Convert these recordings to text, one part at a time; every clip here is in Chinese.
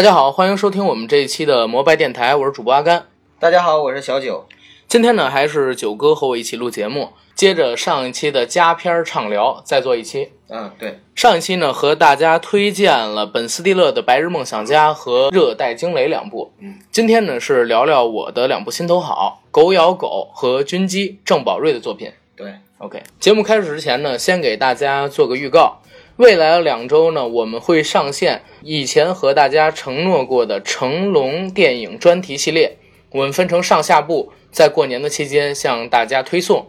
大家好，欢迎收听我们这一期的摩拜电台，我是主播阿甘。大家好，我是小九。今天呢，还是九哥和我一起录节目，接着上一期的加片畅聊，再做一期。嗯，对，上一期呢，和大家推荐了本斯蒂勒的《白日梦想家》和《热带惊雷》两部。嗯，今天呢，是聊聊我的两部心头好，《狗咬狗》和《军机》郑宝瑞的作品。对，OK。节目开始之前呢，先给大家做个预告。未来的两周呢，我们会上线以前和大家承诺过的成龙电影专题系列，我们分成上下部，在过年的期间向大家推送。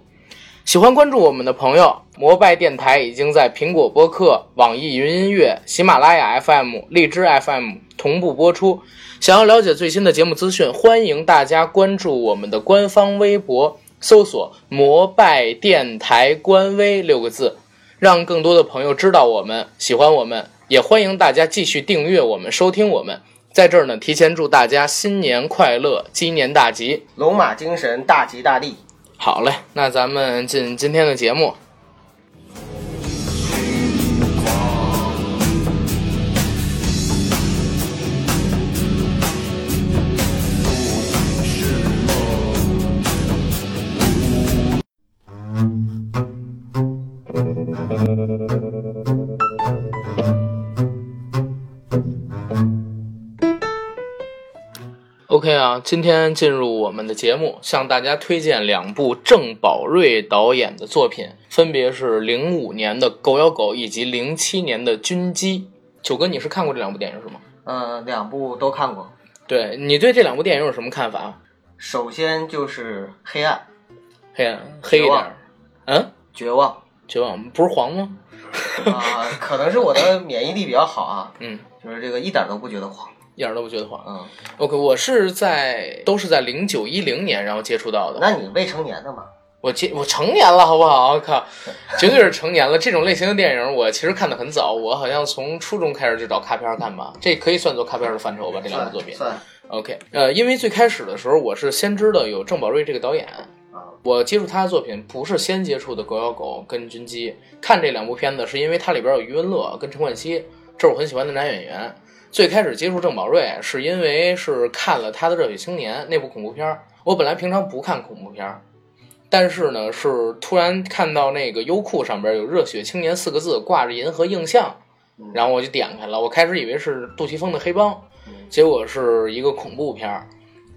喜欢关注我们的朋友，摩拜电台已经在苹果播客、网易云音乐、喜马拉雅 FM、荔枝 FM 同步播出。想要了解最新的节目资讯，欢迎大家关注我们的官方微博，搜索“摩拜电台官微”六个字。让更多的朋友知道我们喜欢我们，也欢迎大家继续订阅我们、收听我们。在这儿呢，提前祝大家新年快乐，鸡年大吉，龙马精神，大吉大利。好嘞，那咱们进今天的节目。OK 啊，今天进入我们的节目，向大家推荐两部郑宝瑞导演的作品，分别是零五年的《狗咬狗》以及零七年的《军机》。九哥，你是看过这两部电影是吗？嗯，两部都看过。对你对这两部电影有什么看法？首先就是黑暗，黑暗黑一点，嗯，绝望，绝望不是黄吗？啊，可能是我的免疫力比较好啊，嗯，就是这个一点都不觉得黄。一点都不觉得黄。嗯，OK，我是在都是在零九一零年然后接触到的。那你未成年的吗？我接我成年了，好不好？我靠，绝对是成年了。这种类型的电影我其实看的很早，我好像从初中开始就找卡片看吧，这可以算作卡片的范畴吧？这两部作品。算。OK，呃，因为最开始的时候我是先知道有郑宝瑞这个导演，我接触他的作品不是先接触的《狗咬狗》跟《军机》，看这两部片子是因为它里边有余文乐跟陈冠希，这是我很喜欢的男演员。最开始接触郑宝瑞是因为是看了他的《热血青年》那部恐怖片儿。我本来平常不看恐怖片儿，但是呢，是突然看到那个优酷上边有“热血青年”四个字挂着银河映像，然后我就点开了。我开始以为是杜琪峰的《黑帮》，结果是一个恐怖片儿。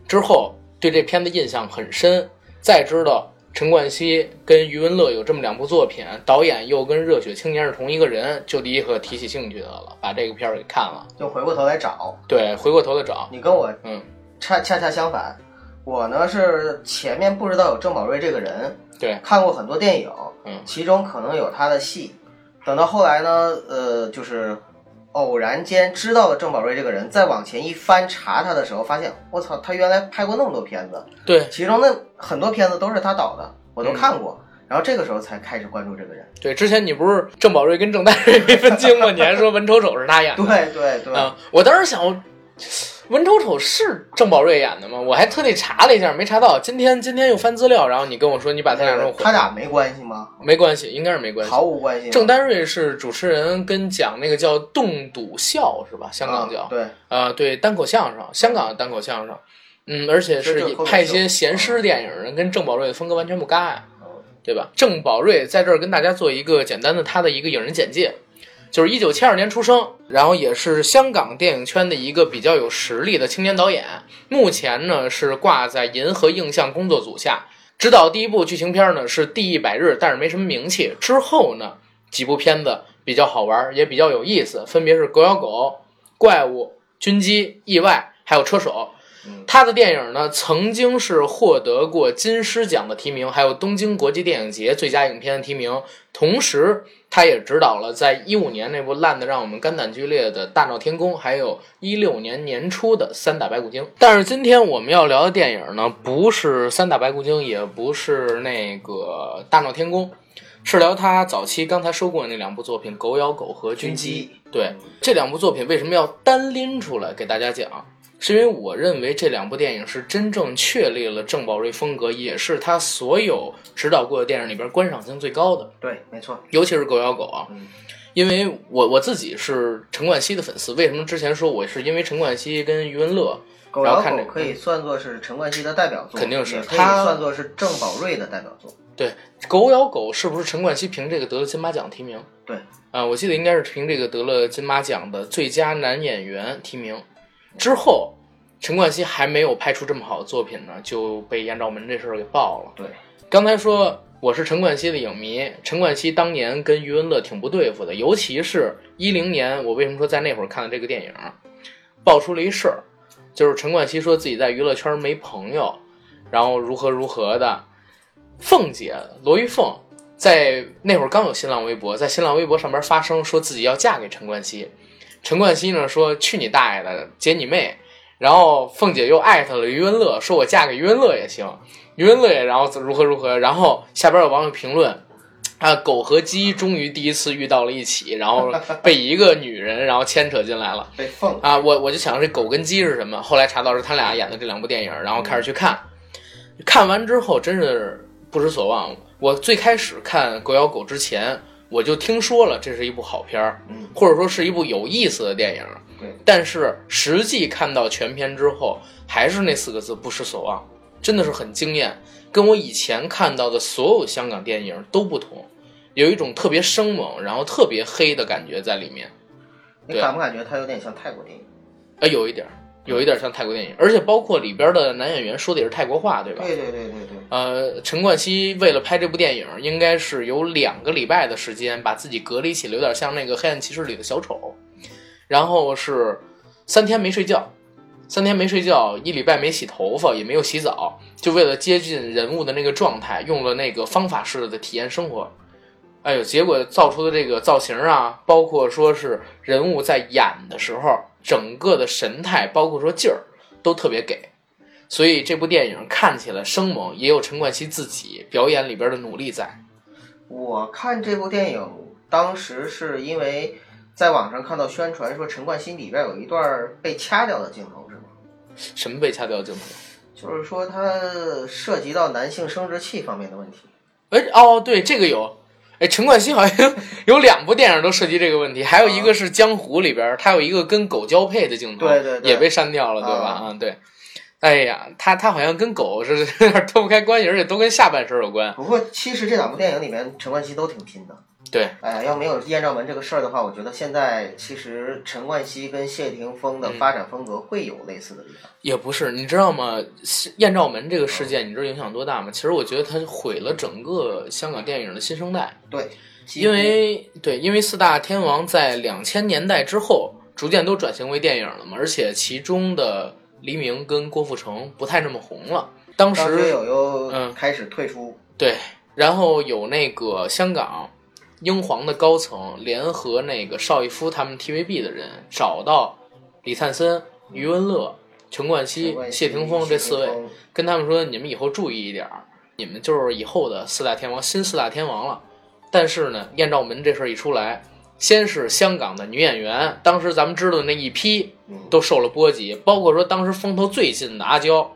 之后对这片子印象很深，再知道。陈冠希跟余文乐有这么两部作品，导演又跟《热血青年》是同一个人，就立刻提起兴趣的了，把这个片儿给看了。就回过头来找，对，回过头来找。你跟我嗯，恰恰恰相反，我呢是前面不知道有郑宝瑞这个人，对，看过很多电影，嗯，其中可能有他的戏。等到后来呢，呃，就是偶然间知道了郑宝瑞这个人，再往前一翻查他的时候，发现我操，他原来拍过那么多片子，对，其中那很多片子都是他导的，我都看过。然后这个时候才开始关注这个人。对，之前你不是郑宝瑞跟郑大瑞没分清吗？你还说文丑丑是他演的。对对对。啊，我当时想，文丑丑是郑宝瑞演的吗？我还特地查了一下，没查到。今天今天又翻资料，然后你跟我说你把他俩弄混。他俩没关系吗？没关系，应该是没关系，毫无关系。郑丹瑞是主持人，跟讲那个叫冻笃笑是吧？香港叫、啊、对啊、对单口相声，香港的单口相声，嗯，而且是拍一些闲诗电影人，跟郑宝瑞的风格完全不搭呀，对吧？郑宝瑞在这儿跟大家做一个简单的他的一个影人简介。就是一九七二年出生，然后也是香港电影圈的一个比较有实力的青年导演。目前呢是挂在银河映像工作组下，执导第一部剧情片呢是《地狱百日》，但是没什么名气。之后呢几部片子比较好玩，也比较有意思，分别是《狗咬狗》、《怪物》、《军机》、《意外》，还有《车手》。他的电影呢，曾经是获得过金狮奖的提名，还有东京国际电影节最佳影片的提名。同时，他也指导了在一五年那部烂的让我们肝胆俱裂的《大闹天宫》，还有一六年年初的《三打白骨精》。但是今天我们要聊的电影呢，不是《三打白骨精》，也不是那个《大闹天宫》，是聊他早期刚才说过的那两部作品《狗咬狗》和《军机》。对这两部作品，为什么要单拎出来给大家讲？是因为我认为这两部电影是真正确立了郑宝瑞风格，也是他所有指导过的电影里边观赏性最高的。对，没错。尤其是《狗咬狗》啊，嗯、因为我我自己是陈冠希的粉丝，为什么之前说我是因为陈冠希跟余文乐，狗咬狗可以算作是陈冠希的代表作，肯定是他算作是郑宝瑞的代表作。对，狗咬狗是不是陈冠希凭这个得了金马奖提名？对，啊，我记得应该是凭这个得了金马奖的最佳男演员提名。之后，陈冠希还没有拍出这么好的作品呢，就被艳照门这事儿给爆了。对，刚才说。我是陈冠希的影迷，陈冠希当年跟余文乐挺不对付的，尤其是一零年，我为什么说在那会儿看的这个电影，爆出了一事儿，就是陈冠希说自己在娱乐圈没朋友，然后如何如何的。凤姐罗玉凤在那会儿刚有新浪微博，在新浪微博上边发声，说自己要嫁给陈冠希，陈冠希呢说去你大爷的，结你妹，然后凤姐又艾特了余文乐，说我嫁给余文乐也行。余文乐也，然后如何如何，然后下边有网友评论，啊，狗和鸡终于第一次遇到了一起，然后被一个女人然后牵扯进来了，被凤啊，我我就想这狗跟鸡是什么，后来查到是他俩演的这两部电影，然后开始去看，看完之后真是不知所望。我最开始看《狗咬狗》之前，我就听说了这是一部好片儿，或者说是一部有意思的电影，对，但是实际看到全片之后，还是那四个字不失所望。真的是很惊艳，跟我以前看到的所有香港电影都不同，有一种特别生猛，然后特别黑的感觉在里面。你感不感觉它有点像泰国电影？哎，有一点，有一点像泰国电影，而且包括里边的男演员说的也是泰国话，对吧？对对对对对。呃，陈冠希为了拍这部电影，应该是有两个礼拜的时间把自己隔离起来，有点像那个《黑暗骑士》里的小丑，然后是三天没睡觉。三天没睡觉，一礼拜没洗头发，也没有洗澡，就为了接近人物的那个状态，用了那个方法式的体验生活。哎呦，结果造出的这个造型啊，包括说是人物在演的时候，整个的神态，包括说劲儿，都特别给。所以这部电影看起来生猛，也有陈冠希自己表演里边的努力在。我看这部电影，当时是因为在网上看到宣传说陈冠希里边有一段被掐掉的镜头。是吗什么被掐掉镜头？就是说，他涉及到男性生殖器方面的问题。哎，哦，对，这个有。哎，陈冠希好像 有两部电影都涉及这个问题，还有一个是《江湖》里边，他有一个跟狗交配的镜头，对对，也被删掉了，对吧？啊，对。哎呀，他他好像跟狗是 有点脱不开关系，而且都跟下半身有关。不过，其实这两部电影里面，陈冠希都挺拼的。对，哎，要没有艳照门这个事儿的话，我觉得现在其实陈冠希跟谢霆锋的发展风格会有类似的地方。也不是，你知道吗？艳照门这个事件，你知道影响多大吗？其实我觉得它毁了整个香港电影的新生代。对，因为对，因为四大天王在两千年代之后逐渐都转型为电影了嘛，而且其中的黎明跟郭富城不太那么红了。当时有有嗯开始退出，对，然后有那个香港。英皇的高层联合那个邵逸夫他们 TVB 的人，找到李灿森、余文乐、陈冠希、谢霆锋这四位，跟他们说：“你们以后注意一点儿，你们就是以后的四大天王，新四大天王了。”但是呢，艳照门这事儿一出来，先是香港的女演员，当时咱们知道的那一批都受了波及，包括说当时风头最近的阿娇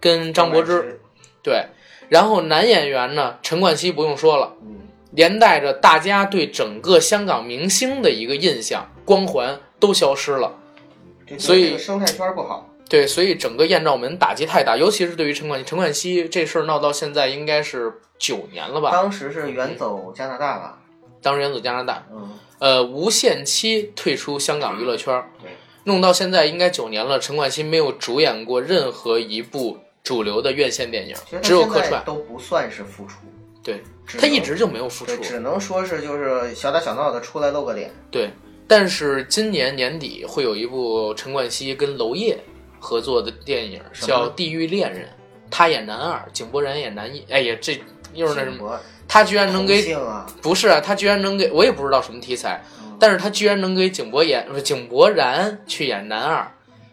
跟张柏芝，对，然后男演员呢，陈冠希不用说了。连带着大家对整个香港明星的一个印象光环都消失了，所以生态圈不好。对，所以整个艳照门打击太大，尤其是对于陈冠希。陈冠希这事儿闹到现在应该是九年了吧？当时是远走加拿大吧？当时远走加拿大，嗯，呃，无限期退出香港娱乐圈，弄到现在应该九年了。陈冠希没有主演过任何一部主流的院线电影，只有客串，都不算是复出。对他一直就没有复出，只能说是就是小打小闹的出来露个脸。对，但是今年年底会有一部陈冠希跟娄烨合作的电影，叫《地狱恋人》，他演男二，井柏然演男一。哎呀，这又是那什么？他居然能给不是啊？他居然能给我也不知道什么题材，但是他居然能给井柏演不是井柏然去演男二。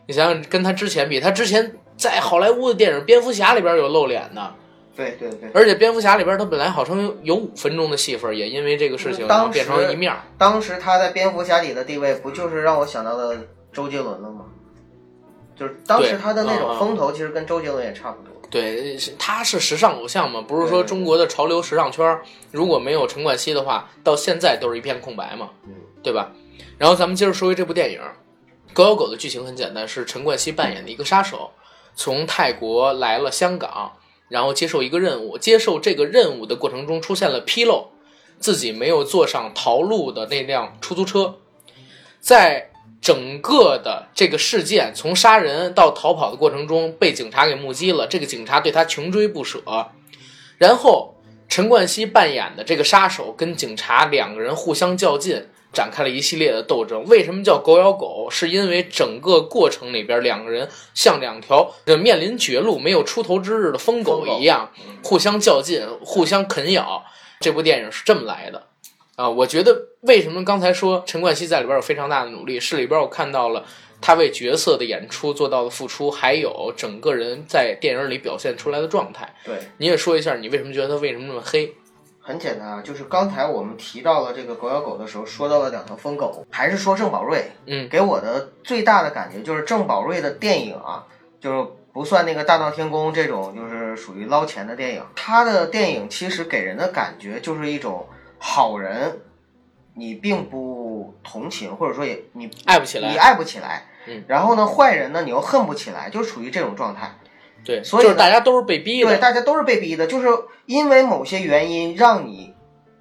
你想想，跟他之前比，他之前在好莱坞的电影《蝙蝠侠》里边有露脸的。对对对，而且蝙蝠侠里边他本来好像有有五分钟的戏份，也因为这个事情变成一面。当时他在蝙蝠侠里的地位，不就是让我想到了周杰伦了吗？就是当时他的那种风头，其实跟周杰伦也差不多。对，他是时尚偶像嘛，不是说中国的潮流时尚圈如果没有陈冠希的话，到现在都是一片空白嘛，对吧？然后咱们接着说回这部电影，《狗咬狗》的剧情很简单，是陈冠希扮演的一个杀手，从泰国来了香港，然后接受一个任务，接受这个任务的过程中出现了纰漏，自己没有坐上逃路的那辆出租车，在整个的这个事件从杀人到逃跑的过程中被警察给目击了，这个警察对他穷追不舍，然后陈冠希扮演的这个杀手跟警察两个人互相较劲。展开了一系列的斗争。为什么叫狗咬狗？是因为整个过程里边，两个人像两条面临绝路、没有出头之日的疯狗一样，互相较劲、互相啃咬。这部电影是这么来的啊！我觉得，为什么刚才说陈冠希在里边有非常大的努力？是里边我看到了他为角色的演出做到的付出，还有整个人在电影里表现出来的状态。对，你也说一下，你为什么觉得他为什么那么黑？很简单啊，就是刚才我们提到了这个狗咬狗的时候，说到了两条疯狗，还是说郑宝瑞。嗯，给我的最大的感觉就是郑宝瑞的电影啊，就是不算那个大闹天宫这种，就是属于捞钱的电影。他的电影其实给人的感觉就是一种好人，你并不同情，或者说也你爱不起来，你爱不起来。嗯，然后呢，坏人呢你又恨不起来，就处于这种状态。对，所以大家都是被逼的。对，大家都是被逼的，就是因为某些原因让你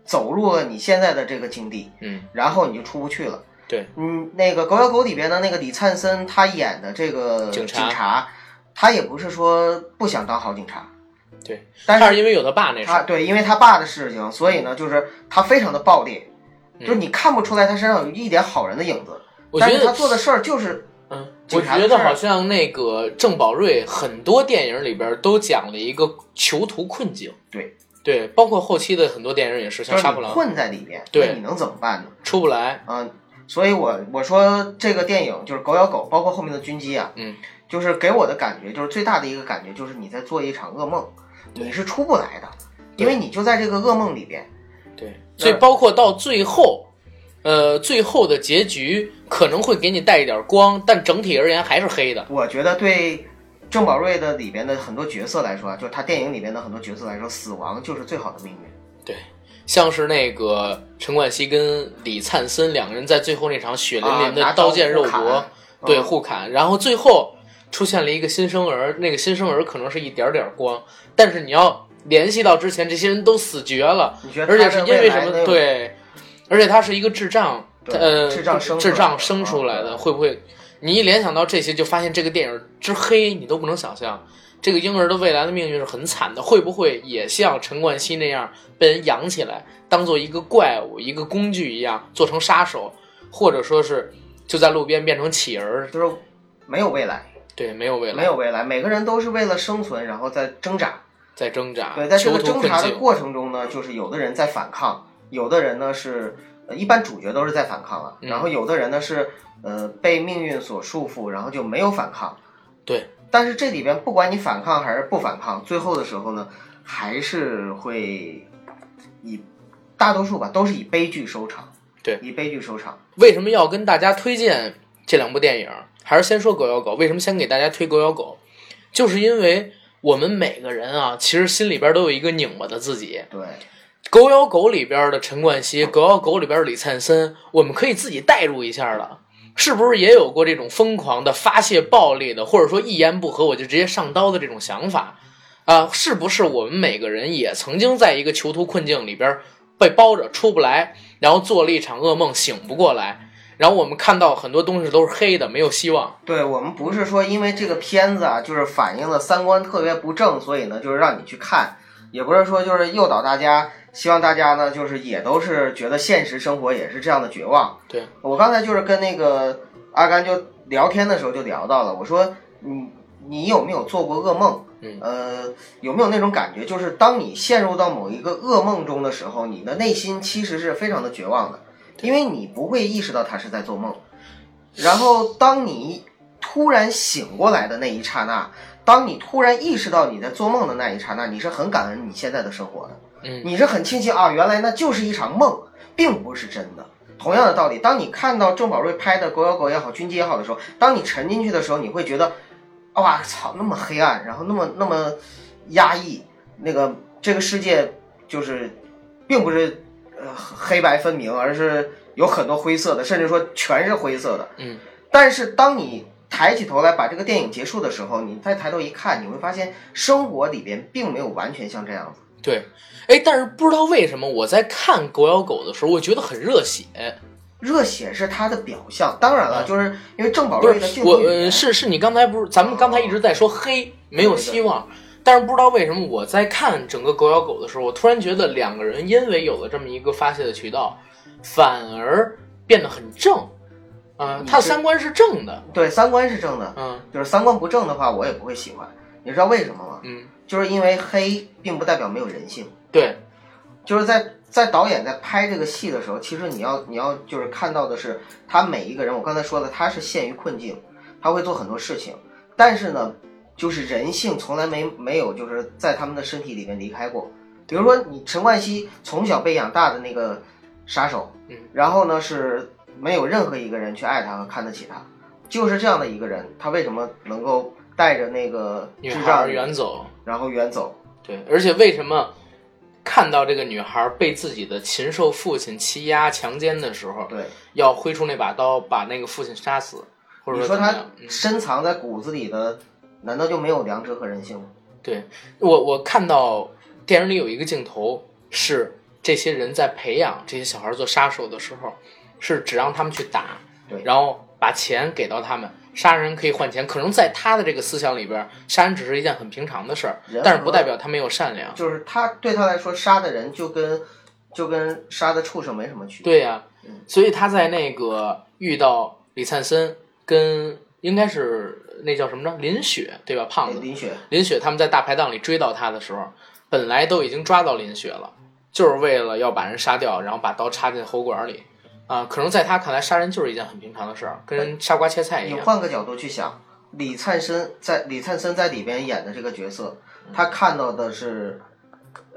走入了你现在的这个境地，嗯，然后你就出不去了。对，嗯，那个《狗咬狗》里边的那个李灿森，他演的这个警察，他也不是说不想当好警察，对，但是因为有他爸那事，对，因为他爸的事情，所以呢，就是他非常的暴烈，就是你看不出来他身上有一点好人的影子，但是他做的事儿就是。嗯，我觉得好像那个郑宝瑞很多电影里边都讲了一个囚徒困境。对对，包括后期的很多电影也是，像《杀破狼》困在里边，对，你能怎么办呢？出不来。嗯，所以我我说这个电影就是《狗咬狗》，包括后面的军机啊，嗯，就是给我的感觉，就是最大的一个感觉就是你在做一场噩梦，你是出不来的，因为你就在这个噩梦里边。对，所以包括到最后。呃，最后的结局可能会给你带一点光，但整体而言还是黑的。我觉得对郑宝瑞的里边的很多角色来说啊，就是他电影里边的很多角色来说，死亡就是最好的命运。对，像是那个陈冠希跟李灿森两个人在最后那场血淋淋的刀剑肉搏，对互砍，然后最后出现了一个新生儿，那个新生儿可能是一点点光，但是你要联系到之前这些人都死绝了，而且是因为什么？对。而且他是一个智障，呃，智障生智障生出来的，会不会？你一联想到这些，就发现这个电影之黑，你都不能想象，这个婴儿的未来的命运是很惨的。会不会也像陈冠希那样被人养起来，当做一个怪物、一个工具一样，做成杀手，或者说是就在路边变成乞儿，就是没有未来。对，没有未来，没有未来。每个人都是为了生存，然后在挣扎，在挣扎。对，在这个挣扎的过程中呢，就是有的人在反抗。有的人呢是，一般主角都是在反抗了，然后有的人呢是，呃，被命运所束缚，然后就没有反抗。对，但是这里边不管你反抗还是不反抗，最后的时候呢，还是会以大多数吧，都是以悲剧收场。对，以悲剧收场。为什么要跟大家推荐这两部电影？还是先说《狗咬狗》？为什么先给大家推《狗咬狗》？就是因为我们每个人啊，其实心里边都有一个拧巴的自己。对。狗咬狗里边的陈冠希，狗咬狗里边李灿森，我们可以自己代入一下了，是不是也有过这种疯狂的发泄暴力的，或者说一言不合我就直接上刀的这种想法啊？是不是我们每个人也曾经在一个囚徒困境里边被包着出不来，然后做了一场噩梦醒不过来，然后我们看到很多东西都是黑的，没有希望。对我们不是说因为这个片子啊，就是反映了三观特别不正，所以呢就是让你去看，也不是说就是诱导大家。希望大家呢，就是也都是觉得现实生活也是这样的绝望。对我刚才就是跟那个阿甘就聊天的时候就聊到了，我说你你有没有做过噩梦？嗯，呃，有没有那种感觉，就是当你陷入到某一个噩梦中的时候，你的内心其实是非常的绝望的，因为你不会意识到他是在做梦。然后当你突然醒过来的那一刹那，当你突然意识到你在做梦的那一刹那，你是很感恩你现在的生活的。你是很庆幸啊，原来那就是一场梦，并不是真的。同样的道理，当你看到郑宝瑞拍的《狗咬狗》也好，《军机》也好的时候，当你沉进去的时候，你会觉得，哇操，那么黑暗，然后那么那么压抑，那个这个世界就是并不是呃黑白分明，而是有很多灰色的，甚至说全是灰色的。嗯，但是当你抬起头来把这个电影结束的时候，你再抬头一看，你会发现生活里边并没有完全像这样子。对，哎，但是不知道为什么我在看《狗咬狗》的时候，我觉得很热血。热血是他的表象，当然了，就是因为郑宝不是我，呃，是是你刚才不是，咱们刚才一直在说黑没有希望，但是不知道为什么我在看整个《狗咬狗》的时候，我突然觉得两个人因为有了这么一个发泄的渠道，反而变得很正。他三观是正的。对三观是正的，嗯就是三观不正的话，我也不会喜欢。你知道为什么吗？嗯，就是因为黑并不代表没有人性。对，就是在在导演在拍这个戏的时候，其实你要你要就是看到的是他每一个人，我刚才说的，他是陷于困境，他会做很多事情，但是呢，就是人性从来没没有就是在他们的身体里面离开过。比如说你陈冠希从小被养大的那个杀手，嗯，然后呢是没有任何一个人去爱他和看得起他，就是这样的一个人，他为什么能够带着那个女孩儿远走。然后远走？对，而且为什么看到这个女孩被自己的禽兽父亲欺压强奸的时候，对，要挥出那把刀把那个父亲杀死，或者你说他深藏在骨子里的，难道就没有良知和人性吗？对我，我看到电影里有一个镜头是这些人在培养这些小孩做杀手的时候，是只让他们去打，对然后把钱给到他们，杀人可以换钱。可能在他的这个思想里边，杀人只是一件很平常的事儿，但是不代表他没有善良。就是他对他来说，杀的人就跟就跟杀的畜生没什么区别。对呀、嗯所以他在那个遇到李灿森跟应该是那叫什么着林雪对吧？胖子林雪，林雪他们在大排档里追到他的时候，本来都已经抓到林雪了，就是为了要把人杀掉，然后把刀插进喉管里。啊、可能在他看来，杀人就是一件很平常的事儿，跟杀瓜切菜一样你。换个角度去想，李灿森在李灿森在里边演的这个角色，他看到的是，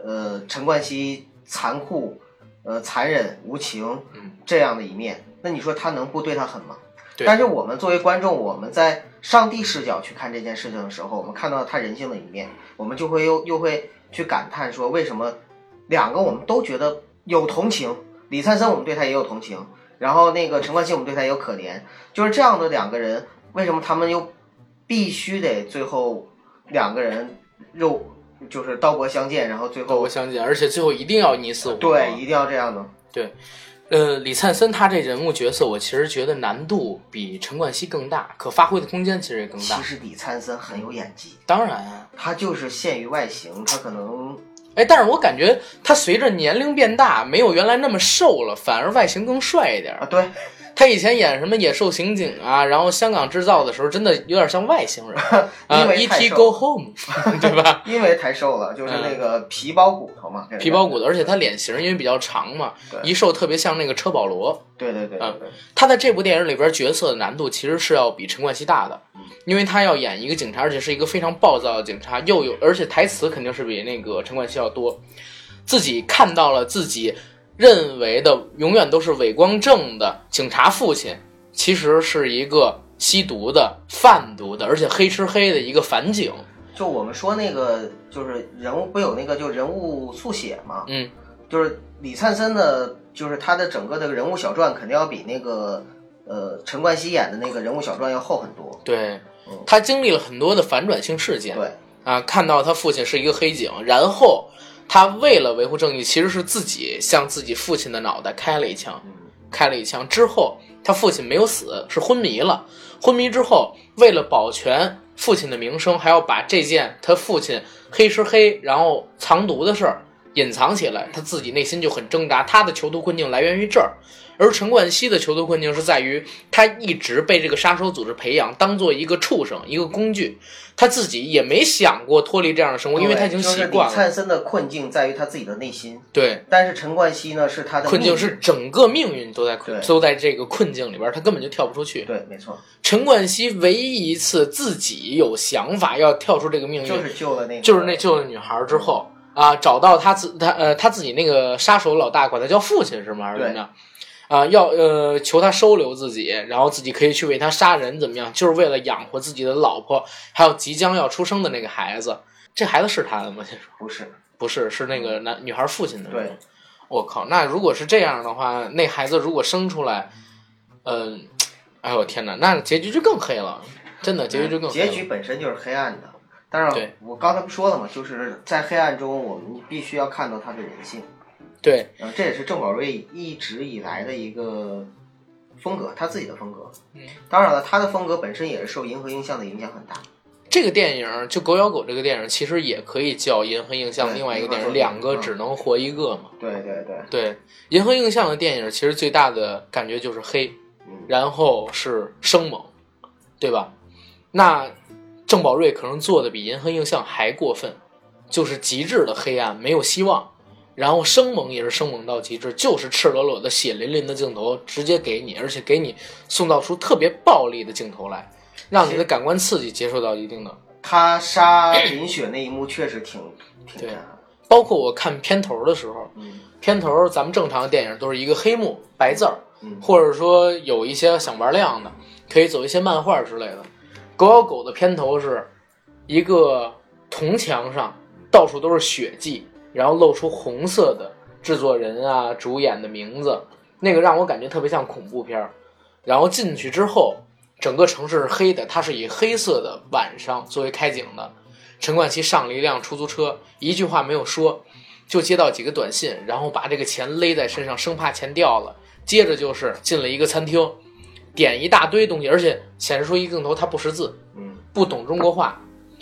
呃，陈冠希残酷、呃残忍、无情嗯这样的一面。那你说他能不对他狠吗？对但是我们作为观众，我们在上帝视角去看这件事情的时候，我们看到他人性的一面，我们就会又又会去感叹说，为什么两个我们都觉得有同情，李灿森我们对他也有同情，然后那个陈冠希我们对他也有可怜，就是这样的两个人，为什么他们又必须得最后两个人肉就是刀国相见，然后最后刀国相见，而且最后一定要你死我活。对一定要这样的。呃，李灿森他这人物角色，我其实觉得难度比陈冠希更大，可发挥的空间其实也更大。其实李灿森很有演技，当然啊，他就是限于外形，他可能哎，但是我感觉他随着年龄变大，没有原来那么瘦了，反而外形更帅一点啊。对他以前演什么《野兽刑警》啊，然后香港制造的时候，真的有点像外星人啊。因为太 E.T. 瘦 Go Home，对吧？因为太瘦了，就是那个皮包骨头嘛，这个皮包骨头，而且他脸型因为比较长嘛，一瘦特别像那个车保罗。对对对对嗯，他在这部电影里边角色的难度其实是要比陈冠希大的，嗯因为他要演一个警察，而且是一个非常暴躁的警察，又有而且台词肯定是比那个陈冠希要多。自己看到了自己认为的永远都是伪光正的警察父亲，其实是一个吸毒的、贩毒的，而且黑吃黑的一个反警。就我们说那个就是人物不有那个就人物速写嘛，嗯，就是李灿森的，就是他的整个的人物小传肯定要比那个呃陈冠希演的那个人物小传要厚很多。对嗯，他经历了很多的反转性事件。对，啊，看到他父亲是一个黑警，然后他为了维护正义，其实是自己向自己父亲的脑袋开了一枪，开了一枪之后，他父亲没有死，是昏迷了。昏迷之后，为了保全父亲的名声，还要把这件他父亲黑吃黑，然后藏毒的事儿隐藏起来，他自己内心就很挣扎。他的囚徒困境来源于这儿，而陈冠希的囚徒困境是在于他一直被这个杀手组织培养，当做一个畜生，一个工具。他自己也没想过脱离这样的生活，因为他已经习惯了。灿森的困境在于他自己的内心，对，但是陈冠希呢是他的困境是整个命运都在困都在这个困境里边，他根本就跳不出去。对，没错，陈冠希唯一一次自己有想法要跳出这个命运，就是救了那个，就是那救了女孩之后啊，找到他自他呃他自己那个杀手老大，管他叫父亲是吗？还是怎么样？啊，要呃求他收留自己，然后自己可以去为他杀人，怎么样？就是为了养活自己的老婆，还有即将要出生的那个孩子。这孩子是他的吗？先说不是，不是，是那个男女孩父亲的。对，我靠，那如果是这样的话，那孩子如果生出来，嗯，哎呦天哪，那结局就更黑了，真的结局就更结局本身就是黑暗的。但是，我刚才不说了吗？就是在黑暗中，我们必须要看到他的人性。对，呃，这也是郑宝瑞一直以来的一个风格，他自己的风格。嗯，当然了，他的风格本身也是受银河映像的影响很大。这个电影就《狗咬狗》这个电影，其实也可以叫银河映像另外一个电影，两个只能活一个嘛。对对对。对，银河映像的电影其实最大的感觉就是黑，然后是生猛，对吧？那郑宝瑞可能做的比银河映像还过分，就是极致的黑暗，没有希望。然后生猛也是生猛到极致，就是赤裸裸的血淋淋的镜头直接给你，而且给你塑造出特别暴力的镜头来，让你的感官刺激接受到一定的。他杀林雪那一幕确实挺挺对，包括我看片头的时候，片头咱们正常的电影都是一个黑幕白字儿，或者说有一些想玩亮的，可以走一些漫画之类的。狗咬狗的片头是一个铜墙上到处都是血迹。然后露出红色的制作人啊、主演的名字，那个让我感觉特别像恐怖片。然后进去之后，整个城市是黑的，它是以黑色的晚上作为开景的。陈冠希上了一辆出租车，一句话没有说，就接到几个短信，然后把这个钱勒在身上，生怕钱掉了。接着就是进了一个餐厅，点一大堆东西，而且显示出一个镜头他不识字，嗯，不懂中国话。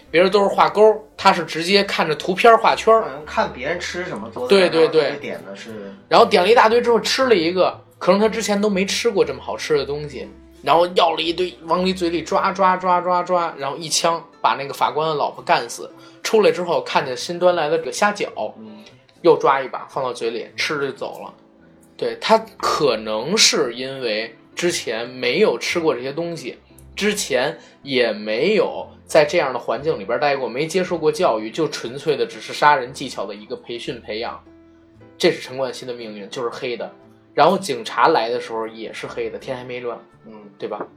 别人都是画勾，他是直接看着图片画圈儿。看别人吃什么做对对对，点的是。然后点了一大堆之后吃了一个，可能他之前都没吃过这么好吃的东西，然后要了一堆往你嘴里抓抓抓抓抓，然后一枪把那个法官的老婆干死。出来之后看见新端来的这个虾饺，又抓一把放到嘴里吃着就走了。对他可能是因为之前没有吃过这些东西。之前也没有在这样的环境里边待过，没接受过教育，就纯粹的只是杀人技巧的一个培训培养。这是陈冠希的命运，就是黑的。然后警察来的时候也是黑的，天还没亮，嗯，对吧？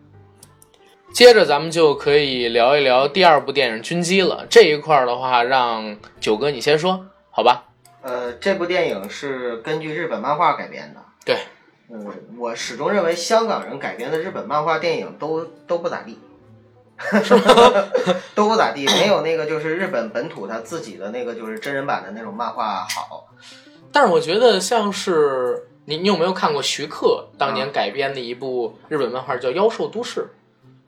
接着咱们就可以聊一聊第二部电影《军机》了。这一块的话，让九哥你先说，好吧？呃，这部电影是根据日本漫画改编的。对。嗯，我始终认为香港人改编的日本漫画电影都都不咋地，都不咋地，没有那个就是日本本土他自己的那个就是真人版的那种漫画好。但是我觉得像是你，你有没有看过徐克当年改编的一部日本漫画叫《妖兽都市》，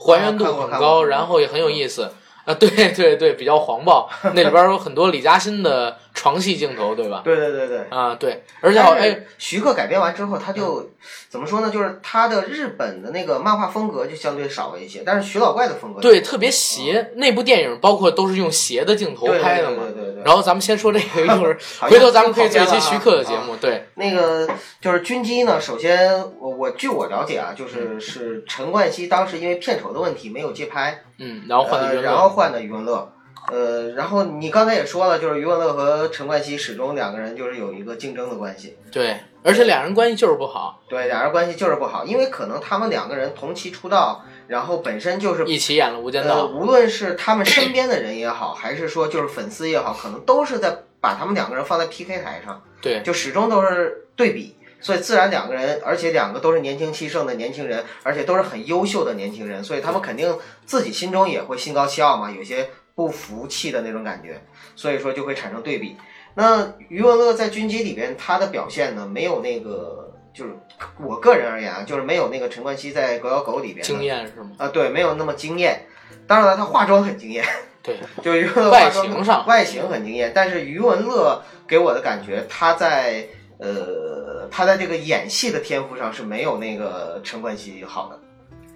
还原度很高，然后也很有意思。啊，对对对，比较黄暴，那里边有很多李嘉欣的床戏镜头，对吧？对对对对。啊，对，而且哎，徐克改编完之后，他就怎么说呢？就是他的日本的那个漫画风格就相对少了一些，但是徐老怪的风格对特别邪。那部电影包括都是用邪的镜头拍的嘛。对对对。然后咱们先说这个，一会儿 回头咱们可以做一期徐克的节目。对，那个就是军机呢。首先，我我据我了解啊，就是是陈冠希当时因为片酬的问题没有接拍。嗯，然后换的然后换的余文乐，呃，然后你刚才也说了，就是余文乐和陈冠希始终两个人就是有一个竞争的关系。对，而且俩人关系就是不好。对，俩人关系就是不好，因为可能他们两个人同期出道，然后本身就是一起演了《无间道》。无论是他们身边的人也好，还是说就是粉丝也好，可能都是在把他们两个人放在 PK 台上。对，就始终都是对比。所以自然两个人，而且两个都是年轻气盛的年轻人，而且都是很优秀的年轻人，所以他们肯定自己心中也会心高气傲嘛，有些不服气的那种感觉，所以说就会产生对比。那余文乐在军机里边他的表现呢，没有那个，就是我个人而言啊，就是没有那个陈冠希在狗咬狗里边惊艳是吗？啊，对，没有那么惊艳。当然了，他化妆很惊艳，对，就余文乐外形上外形很惊艳，但是余文乐给我的感觉，他在。呃，他在这个演戏的天赋上是没有那个陈冠希好的，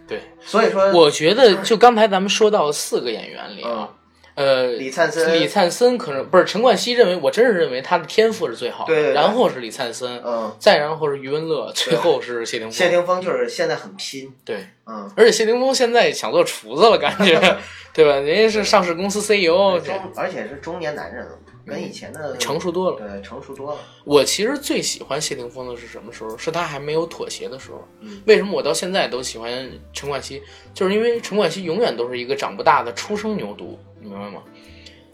对，所以说我觉得就刚才咱们说到四个演员里啊，呃，李灿森，李灿森可能不是陈冠希认为，我真是认为他的天赋是最好的，对，然后是李灿森，嗯，再然后是余文乐，最后是谢霆锋，谢霆锋就是现在很拼，对，嗯，而且谢霆锋现在想做厨子了，感觉，对吧？人家是上市公司 CEO，中而且是中年男人了。跟以前的成熟多了。对，成熟多了。我其实最喜欢谢霆锋的是什么时候？是他还没有妥协的时候。嗯为什么我到现在都喜欢陈冠希？就是因为陈冠希永远都是一个长不大的初生牛犊，你明白吗？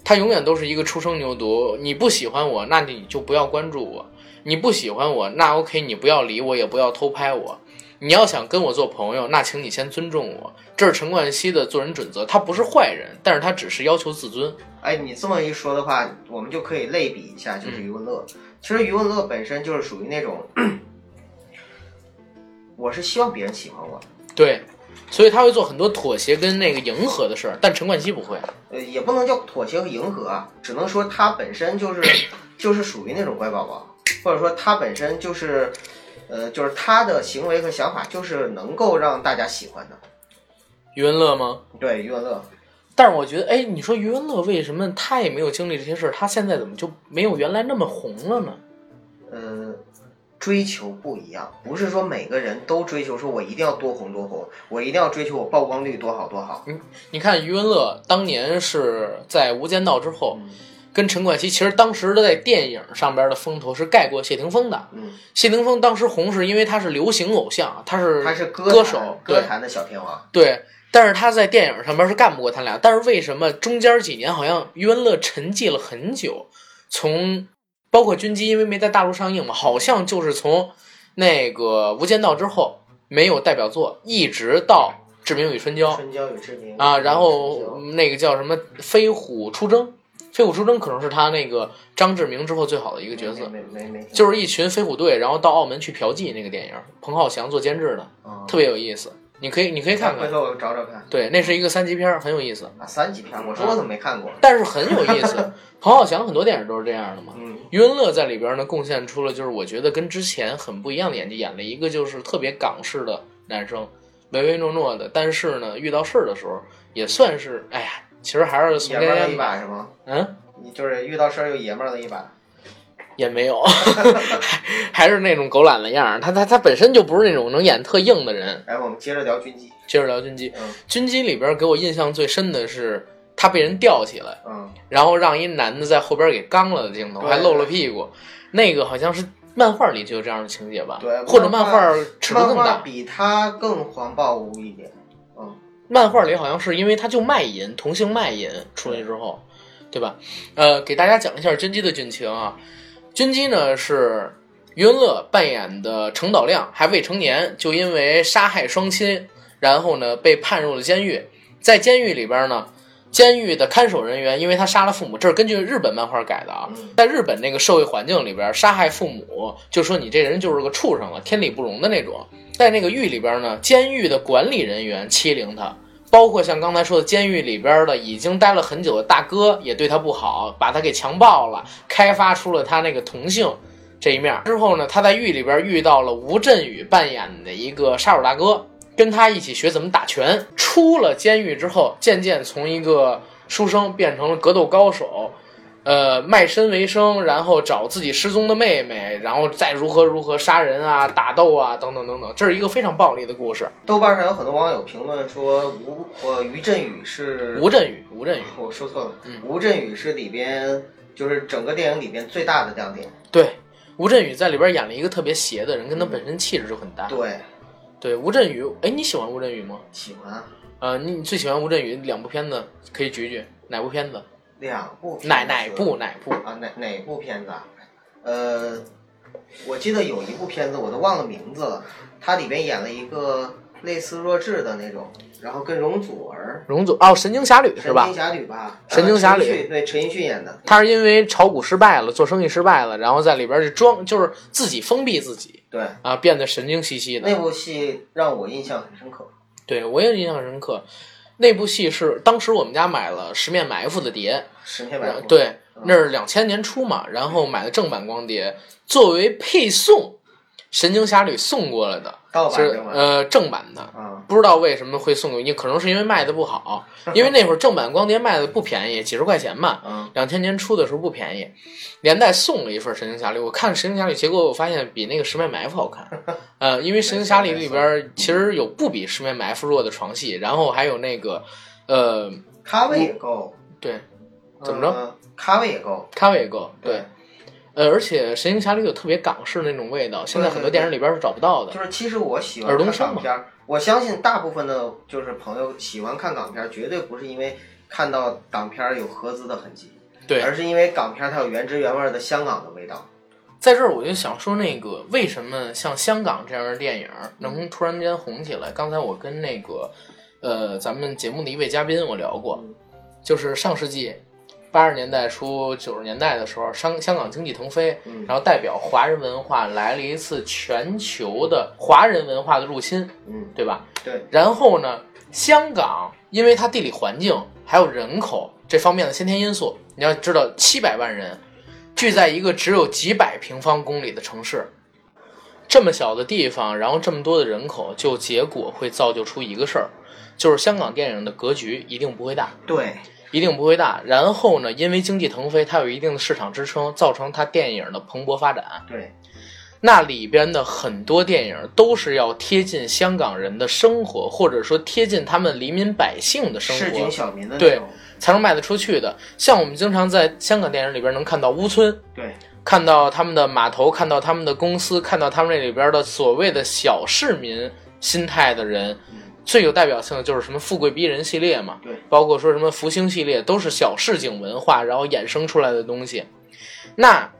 他永远都是一个初生牛犊。你不喜欢我，那你就不要关注我；你不喜欢我，那 OK，你不要理我，也不要偷拍我。你要想跟我做朋友，那请你先尊重我。这是陈冠希的做人准则。他不是坏人，但是他只是要求自尊。哎，你这么一说的话，我们就可以类比一下，就是余文乐。其实余文乐本身就是属于那种，我是希望别人喜欢我，对，所以他会做很多妥协跟那个迎合的事儿，但陈冠希不会。呃，也不能叫妥协和迎合啊，只能说他本身就是 就是属于那种乖宝宝，或者说他本身就是，呃，就是他的行为和想法就是能够让大家喜欢的。余文乐吗？对，余文乐，但是我觉得，哎，你说余文乐为什么他也没有经历这些事儿，他现在怎么就没有原来那么红了呢？呃，追求不一样，不是说每个人都追求说我一定要多红多红，我一定要追求我曝光率多好多好。你看余文乐当年是在《无间道》之后，嗯跟陈冠希，其实当时的在电影上边的风头是盖过谢霆锋的。嗯，谢霆锋当时红是因为他是流行偶像，他是他是歌手，歌坛的小天王。对。但是他在电影上边是干不过他俩，但是为什么中间几年好像余文乐沉寂了很久？从包括军机，因为没在大陆上映嘛，好像就是从那个《无间道》之后没有代表作，一直到《志明与春娇》春娇与志明啊，然后那个叫什么《飞虎出征》，《飞虎出征》可能是他那个张志明之后最好的一个角色，没没没没，就是一群飞虎队，然后到澳门去嫖妓那个电影，彭浩翔做监制的，嗯特别有意思。你可以，你可以看看，回头我找找看对，那是一个三级片儿，很有意思，啊，三级片儿，我说我怎么没看过？但是很有意思。彭浩翔很多电影都是这样的嘛。嗯，余文乐在里边呢，贡献出了就是我觉得跟之前很不一样的演技，演了一个就是特别港式的男生，唯唯诺诺的，但是呢，遇到事儿的时候也算是，哎呀，其实还是怂爷们儿了一把是吗？嗯，你就是遇到事儿又爷们儿了一把。也没有，还是那种狗懒的样儿。他他他本身就不是那种能演特硬的人。哎，我们接着聊军机。接着聊军机，嗯军机里边给我印象最深的是他被人吊起来，嗯，然后让一男的在后边给刚了的镜头，还露了屁股，那个好像是漫画里就有这样的情节吧？对或者漫画尺度更大。比他更黄暴无一点。嗯，漫画里好像是因为他就卖淫，同性卖淫出去之后，对吧？呃，给大家讲一下军机的剧情啊。军机呢是余文乐扮演的程导亮，还未成年，就因为杀害双亲，然后呢被判入了监狱。在监狱里边呢，监狱的看守人员因为他杀了父母，这是根据日本漫画改的啊。嗯在日本那个社会环境里边，杀害父母就说你这人就是个畜生了，天理不容的那种。在那个狱里边呢，监狱的管理人员欺凌他，包括像刚才说的，监狱里边的已经待了很久的大哥也对他不好，把他给强暴了，开发出了他那个同性这一面。之后呢，他在狱里边遇到了吴镇宇扮演的一个杀手大哥，跟他一起学怎么打拳。出了监狱之后，渐渐从一个书生变成了格斗高手。呃，卖身为生，然后找自己失踪的妹妹，然后再如何如何杀人啊、打斗啊，等等等等，这是一个非常暴力的故事。豆瓣上有很多网友评论说吴呃于振宇是吴镇宇，吴镇宇，我说错了，嗯吴镇宇是里边就是整个电影里边最大的亮点。对，吴镇宇在里边演了一个特别邪的人，跟他本身气质就很搭。对，对，吴镇宇，哎，你喜欢吴镇宇吗？喜欢啊呃，你你最喜欢吴镇宇两部片子，可以举举哪部片子？两部片子哪哪部哪部？啊？哪哪部片子啊？呃，我记得有一部片子，我都忘了名字了，它里边演了一个类似弱智的那种，然后跟容祖儿。容祖哦，神经侠侣是吧神经？侠侣吧，神经侠侣对陈奕迅演的，他是因为炒股失败了，做生意失败了，然后在里边就装，就是自己封闭自己对啊，变得神经兮兮的。那部戏让我印象很深刻。对我也印象深刻。那部戏是当时我们家买了《十面埋伏》的碟，十面埋伏，对，嗯那是两千年初嘛，然后买的正版光碟，作为配送，《神经侠侣》送过来的，是盗版正版呃正版的。啊，不知道为什么会送给你，可能是因为卖的不好，因为那会儿正版光碟卖的不便宜，几十块钱嘛。嗯，两千年初的时候不便宜，连带送了一份《神经侠侣》。我看《神经侠侣》，结果我发现比那个《十面埋伏》好看。呃，因为《神经侠侣》里边其实有不比《十面埋伏》弱的床戏，然后还有那个，呃，咖位也够。对，怎么着嗯咖位也够，咖位也够，对。呃，而且《神行侠侣》有特别港式那种味道，现在很多电影里边是找不到的。就是其实我喜欢看港片，我相信大部分的就是朋友喜欢看港片，绝对不是因为看到港片有合资的痕迹，对，而是因为港片它有原汁原味的香港的味道。在这儿我就想说，那个为什么像香港这样的电影能突然间红起来？刚才我跟那个呃咱们节目的一位嘉宾我聊过，就是上世纪。八十年代初九十年代的时候，香香港经济腾飞，然后代表华人文化来了一次全球的华人文化的入侵，嗯，对吧？对。然后呢，香港因为它地理环境还有人口这方面的先天因素，你要知道，七百万人聚在一个只有几百平方公里的城市，这么小的地方，然后这么多的人口，就结果会造就出一个事儿，就是香港电影的格局一定不会大。对。一定不会大，然后呢？因为经济腾飞，它有一定的市场支撑，造成它电影的蓬勃发展。对，那里边的很多电影都是要贴近香港人的生活，或者说贴近他们黎民百姓的生活，市井小民的对，才能卖得出去的。像我们经常在香港电影里边能看到乌村，对，看到他们的码头，看到他们的公司，看到他们那里边的所谓的小市民心态的人。最有代表性的就是什么“富贵逼人”系列嘛，对，包括说什么福星系列，都是小市井文化然后衍生出来的东西。那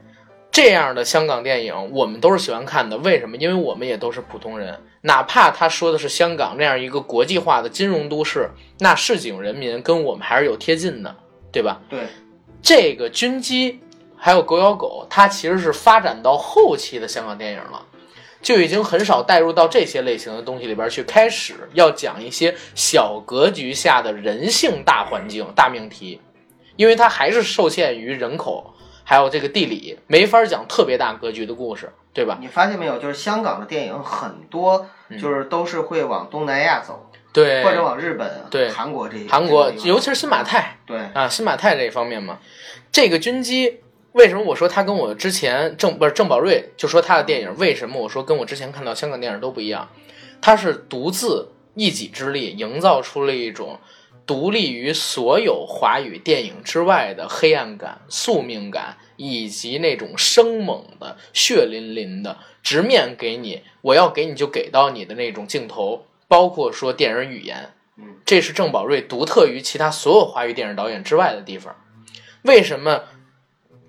这样的香港电影，我们都是喜欢看的。为什么？因为我们也都是普通人，哪怕他说的是香港这样一个国际化的金融都市，那市井人民跟我们还是有贴近的，对吧？对，这个军机还有狗咬狗，它其实是发展到后期的香港电影了。就已经很少带入到这些类型的东西里边去，开始要讲一些小格局下的人性大环境、大命题，因为它还是受限于人口还有这个地理，没法讲特别大格局的故事，对吧？你发现没有？就是香港的电影很多，就是都是会往东南亚走，对，或者往日本、对韩国这韩国，尤其是新马泰，对啊，新马泰这一方面嘛，这个军机。为什么我说他跟我之前郑不是郑宝瑞就说他的电影为什么我说跟我之前看到香港电影都不一样？他是独自一己之力营造出了一种独立于所有华语电影之外的黑暗感、宿命感，以及那种生猛的、血淋淋的直面给你，我要给你就给到你的那种镜头，包括说电影语言，这是郑宝瑞独特于其他所有华语电影导演之外的地方。为什么？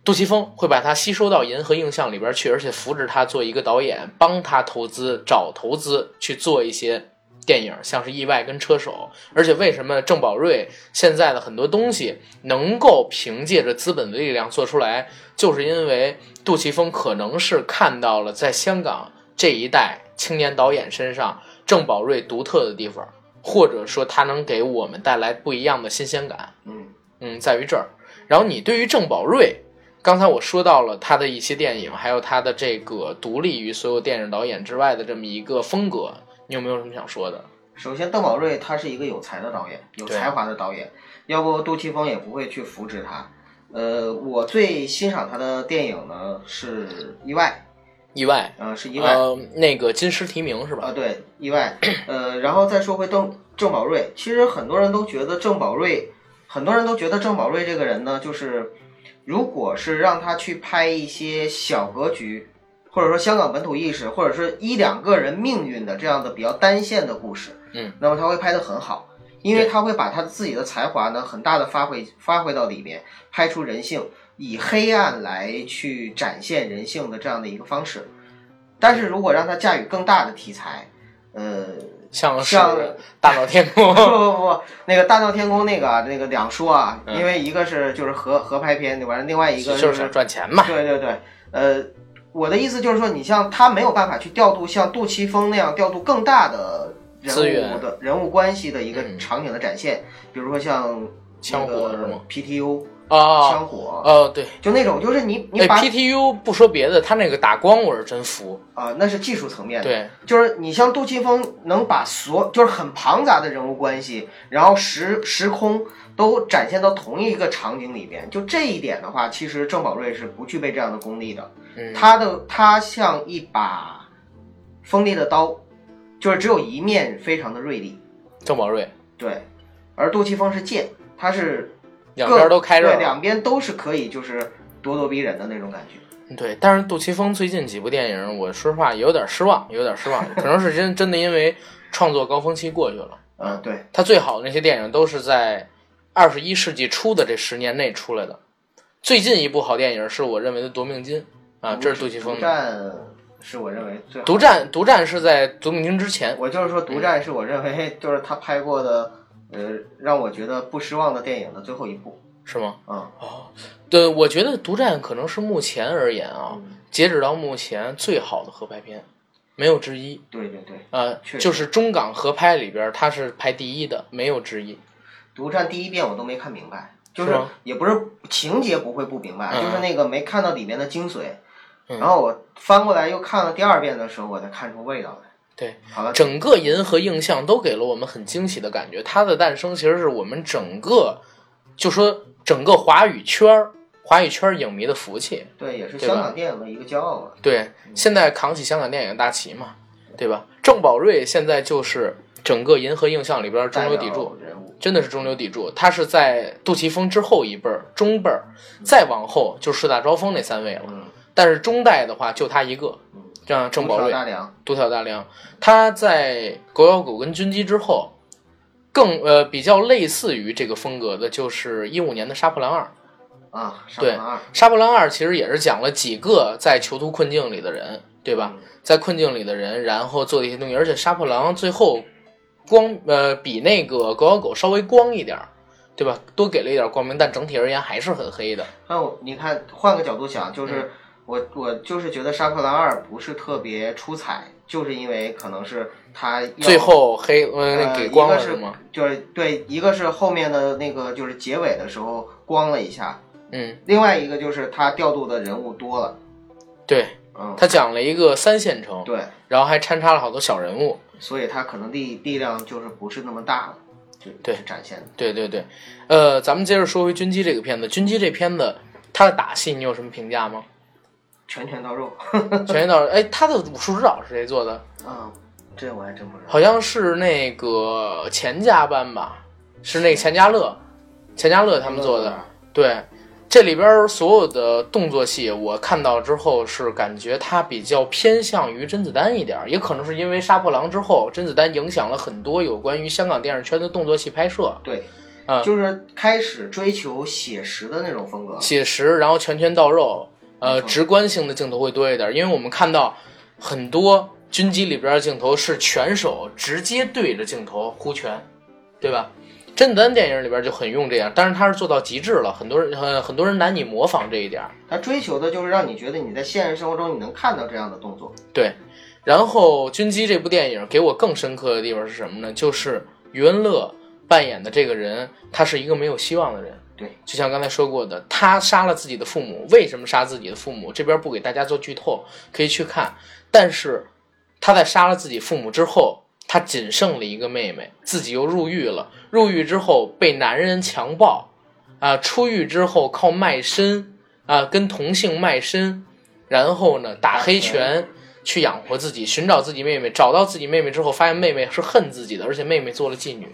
杜琪峰会把他吸收到银河映像里边去，而且扶持他做一个导演，帮他投资找投资去做一些电影，像是《意外》跟《车手》。而且为什么郑宝瑞现在的很多东西能够凭借着资本的力量做出来，就是因为杜琪峰可能是看到了在香港这一代青年导演身上郑宝瑞独特的地方，或者说他能给我们带来不一样的新鲜感。嗯嗯，在于这儿。然后你对于郑宝瑞。刚才我说到了他的一些电影，还有他的这个独立于所有电影导演之外的这么一个风格，你有没有什么想说的？首先，邓宝瑞他是一个有才的导演，有才华的导演，要不杜琪峰也不会去扶植他。呃，我最欣赏他的电影呢是《意外》，意外，呃，是意外，那个金狮提名是吧？啊，对，意外。呃，然后再说回邓郑宝瑞，其实很多人都觉得郑宝瑞，很多人都觉得郑宝瑞这个人呢，就是。如果是让他去拍一些小格局，或者说香港本土意识，或者是一两个人命运的这样的比较单线的故事，嗯，那么他会拍得很好，因为他会把他自己的才华呢很大的发挥发挥到里面，拍出人性，以黑暗来去展现人性的这样的一个方式。但是如果让他驾驭更大的题材，呃。像像大闹天宫，不不不，那个大闹天宫那个那个两说啊，因为一个是就是合合拍片，对吧？另外一个就是赚钱嘛。对对对，呃，我的意思就是说，你像他没有办法去调度像杜琪峰那样调度更大的人物的人物关系的一个场景的展现，比如说像枪火是吗？PTU。啊，枪火，哦，对，就那种，就是你你把 PTU 不说别的，他那个打光我是真服。啊，那是技术层面的，对，就是你像杜琪峰能把所就是很庞杂的人物关系，然后时时空都展现到同一个场景里边，就这一点的话，其实郑宝瑞是不具备这样的功力的，嗯。他的他像一把锋利的刀，就是只有一面非常的锐利，郑宝瑞。对，而杜琪峰是剑，他是。两边都开着，对，两边都是可以就是咄咄逼人的那种感觉。对，但是杜琪峰最近几部电影，我说实话有点失望，有点失望，可能是真真的因为创作高峰期过去了。嗯，对，他最好的那些电影都是在二十一世纪初的这十年内出来的。最近一部好电影是我认为的《夺命金》啊，这是杜琪峰。独占是我认为最。独占独占是在《夺命金》之前。我就是说，独占是我认为就是他拍过的呃让我觉得不失望的电影的最后一部。是吗？嗯哦，对，我觉得《独占》可能是目前而言啊，截止到目前最好的合拍片，没有之一。对对对，呃，就是中港合拍里边，它是排第一的，没有之一。独占第一遍我都没看明白，就是也不是情节不会不明白，就是那个没看到里面的精髓。然后我翻过来又看了第二遍的时候，我才看出味道来。对，好了，整个银河映像都给了我们很惊喜的感觉。它的诞生其实是我们整个，就说。整个华语圈儿，华语圈影迷的福气，对，也是香港电影的一个骄傲嘛。对，现在扛起香港电影大旗嘛，对吧？郑宝瑞现在就是整个银河映像里边中流砥柱人物，真的是中流砥柱。他是在杜琪峰之后一辈儿，中辈儿，再往后就四大招风那三位了。但是中代的话就他一个，这样郑宝瑞，独挑大梁。他在狗咬狗跟军机之后。更呃比较类似于这个风格的，就是一五年的《杀破狼二》啊，对，《杀破狼二》其实也是讲了几个在囚徒困境里的人，对吧？在困境里的人，然后做的一些东西，而且《杀破狼》最后光呃比那个《狗咬狗》稍微光一点，对吧？多给了一点光明，但整体而言还是很黑的。那我你看，换个角度想，就是我我就是觉得《杀破狼二》不是特别出彩。就是因为可能是他最后黑呃给光了是吗？就是对，一个是后面的那个就是结尾的时候光了一下，嗯，另外一个就是他调度的人物多了，对，嗯，他讲了一个三线城，对，然后还掺插了好多小人物，所以他可能力力量就是不是那么大了，对，展现的，对对对，呃，咱们接着说回军机这个片子，军机这片子它的打戏你有什么评价吗？拳拳到肉，拳拳到肉。哎，他的武术指导是谁做的？嗯，这我还真不知道。好像是那个钱家班吧，是那个钱家乐，钱家乐他们做的。对，这里边所有的动作戏，我看到之后是感觉他比较偏向于甄子丹一点，也可能是因为杀破狼之后，甄子丹影响了很多有关于香港电影圈的动作戏拍摄。对，啊，就是开始追求写实的那种风格，写实，然后拳拳到肉。呃，直观性的镜头会多一点，因为我们看到很多军机里边的镜头是拳手直接对着镜头呼拳，对吧？甄子丹电影里边就很用这样，但是他是做到极致了，很多人很 很多人难以模仿这一点。他追求的就是让你觉得你在现实生活中你能看到这样的动作。对，然后军机这部电影给我更深刻的地方是什么呢？就是余文乐扮演的这个人，他是一个没有希望的人。对，就像刚才说过的，他杀了自己的父母，为什么杀自己的父母？这边不给大家做剧透，可以去看。但是他在杀了自己父母之后，他仅剩了一个妹妹，自己又入狱了。入狱之后被男人强暴，啊，出狱之后靠卖身，啊，跟同性卖身，然后呢打黑拳去养活自己，寻找自己妹妹。找到自己妹妹之后，发现妹妹是恨自己的，而且妹妹做了妓女。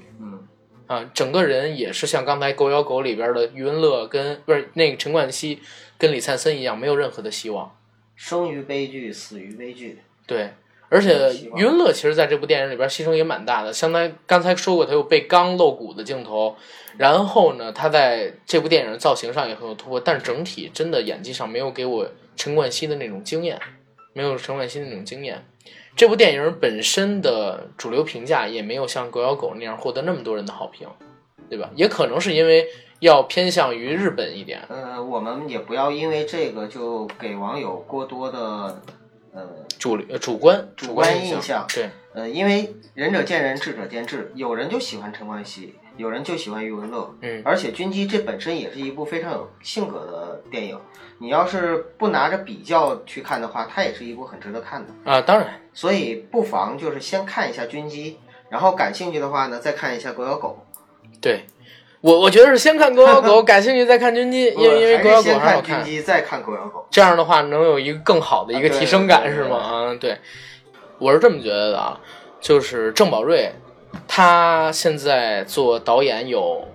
啊，整个人也是像刚才《狗咬狗》里边的余文乐跟不是那个陈冠希跟李灿森一样，没有任何的希望，生于悲剧，死于悲剧。对，而且余文乐其实在这部电影里边牺牲也蛮大的，相当于刚才说过他有被钢露骨的镜头，然后呢，他在这部电影的造型上也很有突破，但是整体真的演技上没有给我陈冠希的那种惊艳，没有陈冠希那种惊艳。这部电影本身的主流评价也没有像《狗咬狗》那样获得那么多人的好评，对吧？也可能是因为要偏向于日本一点。呃，我们也不要因为这个就给网友过多的呃主主观主观印象。对，呃，因为仁者见仁，智者见智，有人就喜欢陈冠希，有人就喜欢余文乐。嗯，而且《军机》这本身也是一部非常有性格的电影。你要是不拿着比较去看的话，它也是一部很值得看的啊。当然，所以不妨就是先看一下《军机》，然后感兴趣的话呢，再看一下《狗咬狗》。对，我我觉得是先看《狗咬狗》，感兴趣再看《军机》，因为因为《狗咬狗》还好看。军机再看《狗咬狗》，这样的话能有一个更好的一个提升感，是吗？啊，对，我是这么觉得的啊。就是郑宝瑞，他现在做导演有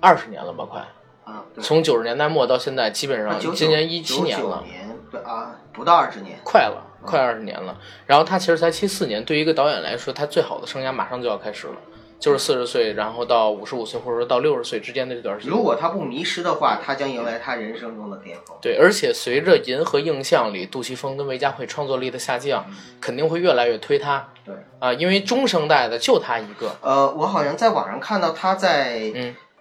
二十年了吧？快啊，从九十年代末到现在，基本上今年一七年了，对啊，不到二十年，快了，快二十年了。然后他其实才七四年，对于一个导演来说，他最好的生涯马上就要开始了。就是四十岁，然后到五十五岁，或者说到六十岁之间的这段时间。如果他不迷失的话，他将迎来他人生中的巅峰。对，而且随着《银河映像》里杜琪峰跟韦家慧创作力的下降，肯定会越来越推他。对啊，因为中生代的就他一个。呃，我好像在网上看到他在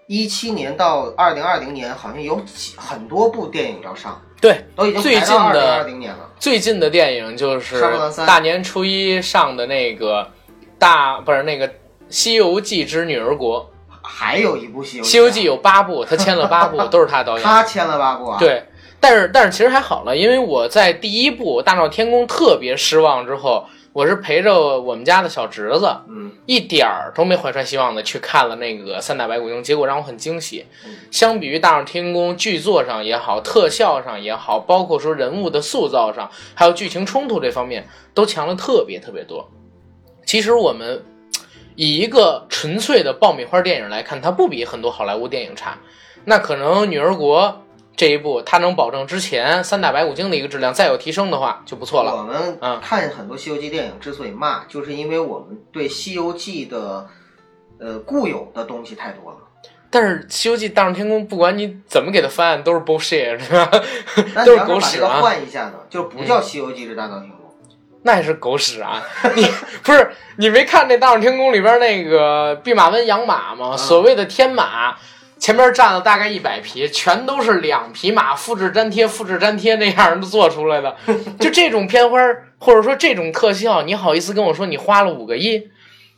一七年到二零二零年，好像有几很多部电影要上。对，都已经最近的二零年了。最近的电影就是大年初一上的那个大，不是那个。《西游记之女儿国》还有一部《西游西游记》有八部，他签了八部，都是他导演。他签了八部啊？对，但是但是其实还好了，因为我在第一部《大闹天宫》特别失望之后，我是陪着我们家的小侄子，嗯，一点儿都没怀揣希望的去看了那个《三打白骨精》，结果让我很惊喜。相比于《大闹天宫》，剧作上也好，特效上也好，包括说人物的塑造上，还有剧情冲突这方面，都强了特别特别多。其实我们。以一个纯粹的爆米花电影来看，它不比很多好莱坞电影差。那可能《女儿国》这一部，它能保证之前《三打白骨精》的一个质量再有提升的话，就不错了。我们看很多《西游记》电影之所以骂，就是因为我们对《西游记》的呃固有的东西太多了。但是《西游记》大闹天宫，不管你怎么给它翻，都是 bullshit，是吧？那你要把这个换一下呢，就不叫《西游记之大闹天宫》。那也是狗屎啊！你不是你没看那《大闹天宫》里边那个弼马温养马吗？所谓的天马，前面站了大概一百匹，全都是两匹马复制粘贴、复制粘贴那样的做出来的。就这种片花，或者说这种特效，你好意思跟我说你花了五个亿？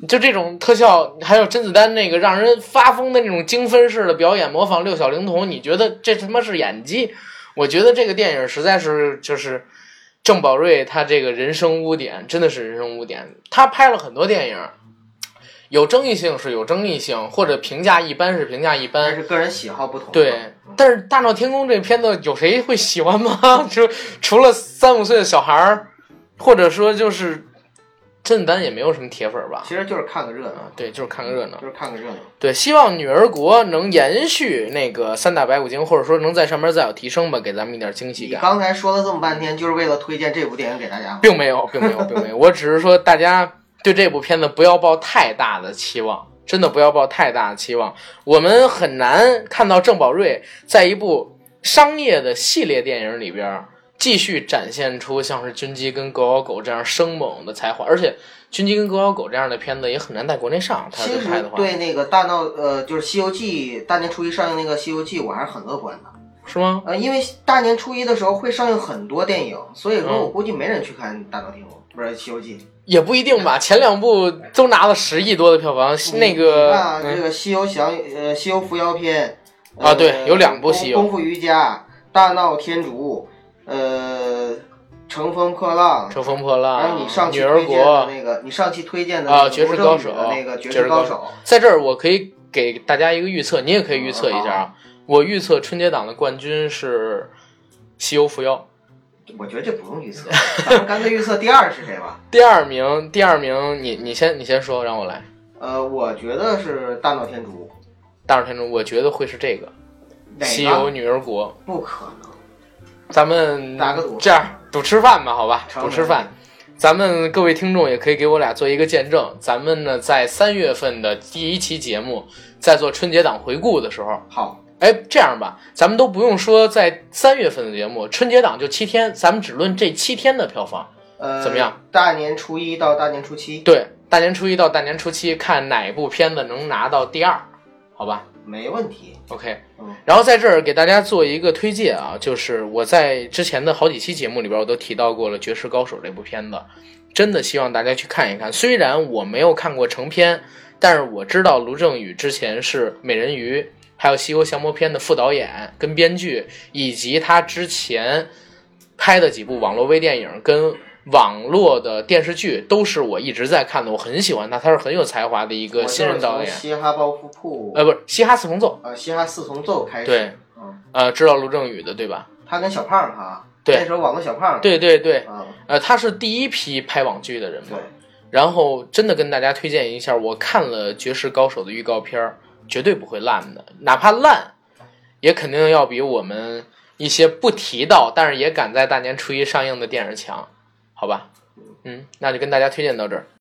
就这种特效，还有甄子丹那个让人发疯的那种精分式的表演，模仿六小龄童，你觉得这他妈是演技？我觉得这个电影实在是就是。郑宝瑞他这个人生污点真的是人生污点。他拍了很多电影，有争议性是有争议性，或者评价一般是评价一般，但是个人喜好不同。对，但是《大闹天宫》这片子有谁会喜欢吗？就除了三五岁的小孩儿，或者说就是。甄子丹也没有什么铁粉吧，其实就是看个热闹，对，就是看个热闹，就是看个热闹。对，希望《女儿国》能延续那个三打白骨精，或者说能在上面再有提升吧，给咱们一点惊喜感。你刚才说了这么半天，就是为了推荐这部电影给大家？并没有，并没有，并没有。我只是说，大家对这部片子不要抱太大的期望，真的不要抱太大的期望。我们很难看到郑宝瑞在一部商业的系列电影里边。继续展现出像是军机跟狗咬狗这样生猛的才华，而且军机跟狗咬狗这样的片子也很难在国内上。他拍的话，对那个大闹呃，就是《西游记》大年初一上映那个《西游记》，我还是很乐观的。是吗？呃，因为大年初一的时候会上映很多电影，所以说我估计没人去看《大闹天宫》，不是《西游记》。也不一定吧，前两部都拿了十亿多的票房。那个啊，这个《西游降》呃，《西游伏妖篇》啊，对，有两部《西游》。功夫瑜伽、大闹天竺。呃，乘风破浪，乘风破浪，还有你上期推荐的那个，你上期推荐的啊，绝世高手那个绝世高手，在这儿我可以给大家一个预测，你也可以预测一下啊。我预测春节档的冠军是《西游伏妖》。我觉得这不用预测，咱们干脆预测第二是谁吧。第二名，第二名，你你先你先说，让我来。呃，我觉得是大闹天竺。大闹天竺，我觉得会是这个《西游女儿国》。不可能。咱们打个赌，这样赌吃饭吧，好吧，赌吃饭。咱们各位听众也可以给我俩做一个见证。咱们呢，在三月份的第一期节目，在做春节档回顾的时候，好，哎，这样吧，咱们都不用说在三月份的节目，春节档就七天，咱们只论这七天的票房，呃，怎么样？大年初一到大年初七，对，大年初一到大年初七，看哪部片子能拿到第二，好吧？没问题，OK，然后在这儿给大家做一个推荐啊，就是我在之前的好几期节目里边，我都提到过了《绝世高手》这部片子，真的希望大家去看一看。虽然我没有看过成片，但是我知道卢正雨之前是《美人鱼》还有《西游降魔篇》的副导演跟编剧，以及他之前拍的几部网络微电影跟。网络的电视剧都是我一直在看的我很喜欢他他是很有才华的一个新人导演。嘻哈包袱铺呃不是嘻哈四重奏。啊嘻哈四重奏开始。对。呃知道卢正雨的对吧？他跟小胖哈对。那时候网络小胖对对对。呃他是第一批拍网剧的人嘛。然后真的跟大家推荐一下我看了绝世高手的预告片绝对不会烂的哪怕烂也肯定要比我们一些不提到但是也赶在大年初一上映的电影强。好吧。嗯那就跟大家推荐到这儿。